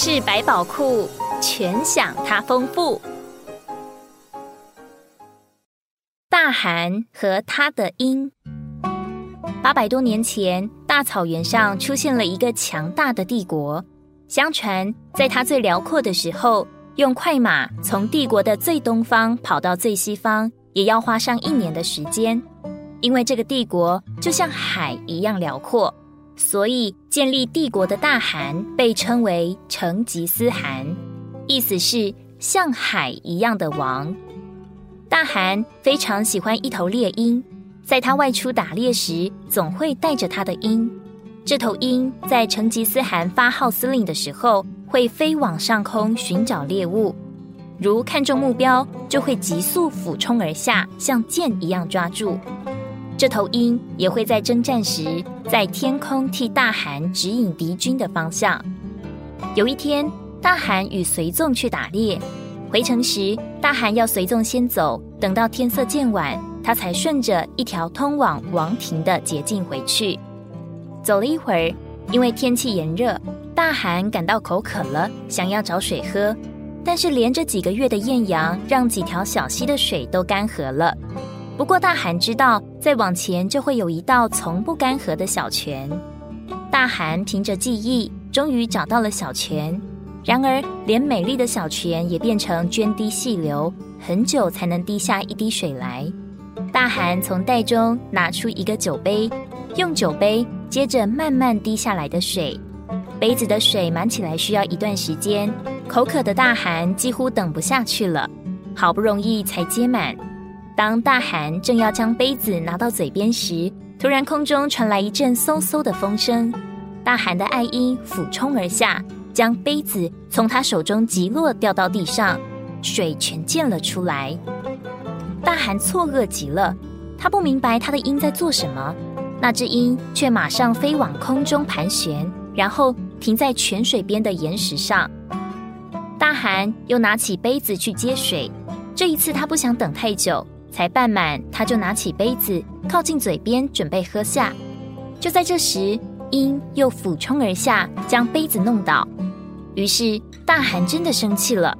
事百宝库全享它丰富。大寒和他的鹰。八百多年前，大草原上出现了一个强大的帝国。相传，在它最辽阔的时候，用快马从帝国的最东方跑到最西方，也要花上一年的时间。因为这个帝国就像海一样辽阔，所以建立帝国的大汗被称为成吉思汗，意思是像海一样的王。大汗非常喜欢一头猎鹰，在他外出打猎时，总会带着他的鹰。这头鹰在成吉思汗发号司令的时候，会飞往上空寻找猎物，如看中目标，就会急速俯冲而下，像箭一样抓住。这头鹰也会在征战时，在天空替大汗指引敌军的方向。有一天，大汗与随从去打猎，回城时，大汗要随从先走，等到天色渐晚，他才顺着一条通往王庭的捷径回去。走了一会儿，因为天气炎热，大汗感到口渴了，想要找水喝，但是连着几个月的艳阳，让几条小溪的水都干涸了。不过，大汗知道，再往前就会有一道从不干涸的小泉。大汗凭着记忆，终于找到了小泉。然而，连美丽的小泉也变成涓滴细流，很久才能滴下一滴水来。大汗从袋中拿出一个酒杯，用酒杯接着慢慢滴下来的水。杯子的水满起来需要一段时间，口渴的大汗几乎等不下去了，好不容易才接满。当大汗正要将杯子拿到嘴边时，突然空中传来一阵嗖嗖的风声。大汗的爱鹰俯冲而下，将杯子从他手中击落，掉到地上，水全溅了出来。大汗错愕极了，他不明白他的鹰在做什么。那只鹰却马上飞往空中盘旋，然后停在泉水边的岩石上。大汗又拿起杯子去接水，这一次他不想等太久。才半满，他就拿起杯子靠近嘴边，准备喝下。就在这时，鹰又俯冲而下，将杯子弄倒。于是大汗真的生气了，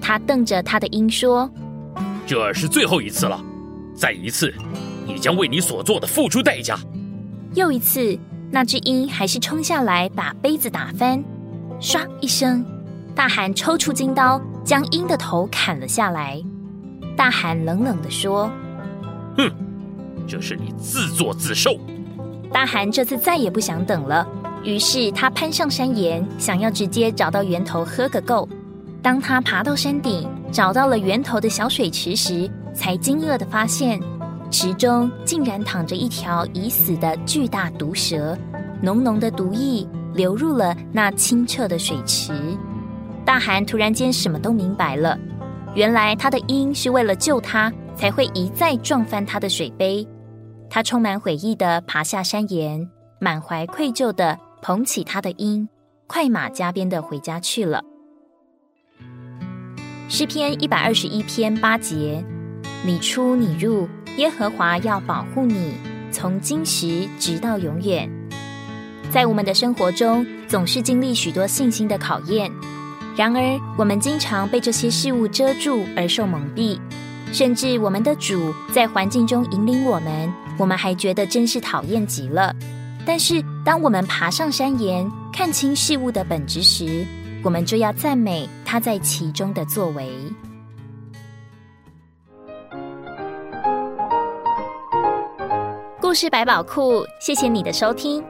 他瞪着他的鹰说：“这是最后一次了，再一次，你将为你所做的付出代价。”又一次，那只鹰还是冲下来，把杯子打翻。唰一声，大汗抽出金刀，将鹰的头砍了下来。大汗冷冷的说：“哼，这是你自作自受。”大汗这次再也不想等了，于是他攀上山岩，想要直接找到源头喝个够。当他爬到山顶，找到了源头的小水池时，才惊愕的发现，池中竟然躺着一条已死的巨大毒蛇，浓浓的毒液流入了那清澈的水池。大汗突然间什么都明白了。原来他的鹰是为了救他，才会一再撞翻他的水杯。他充满悔意的爬下山岩，满怀愧疚的捧起他的鹰，快马加鞭的回家去了。诗篇一百二十一篇八节：你出你入，耶和华要保护你，从今时直到永远。在我们的生活中，总是经历许多信心的考验。然而，我们经常被这些事物遮住而受蒙蔽，甚至我们的主在环境中引领我们，我们还觉得真是讨厌极了。但是，当我们爬上山岩，看清事物的本质时，我们就要赞美他在其中的作为。故事百宝库，谢谢你的收听。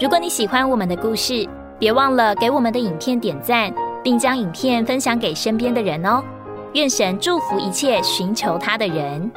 如果你喜欢我们的故事，别忘了给我们的影片点赞。并将影片分享给身边的人哦，愿神祝福一切寻求他的人。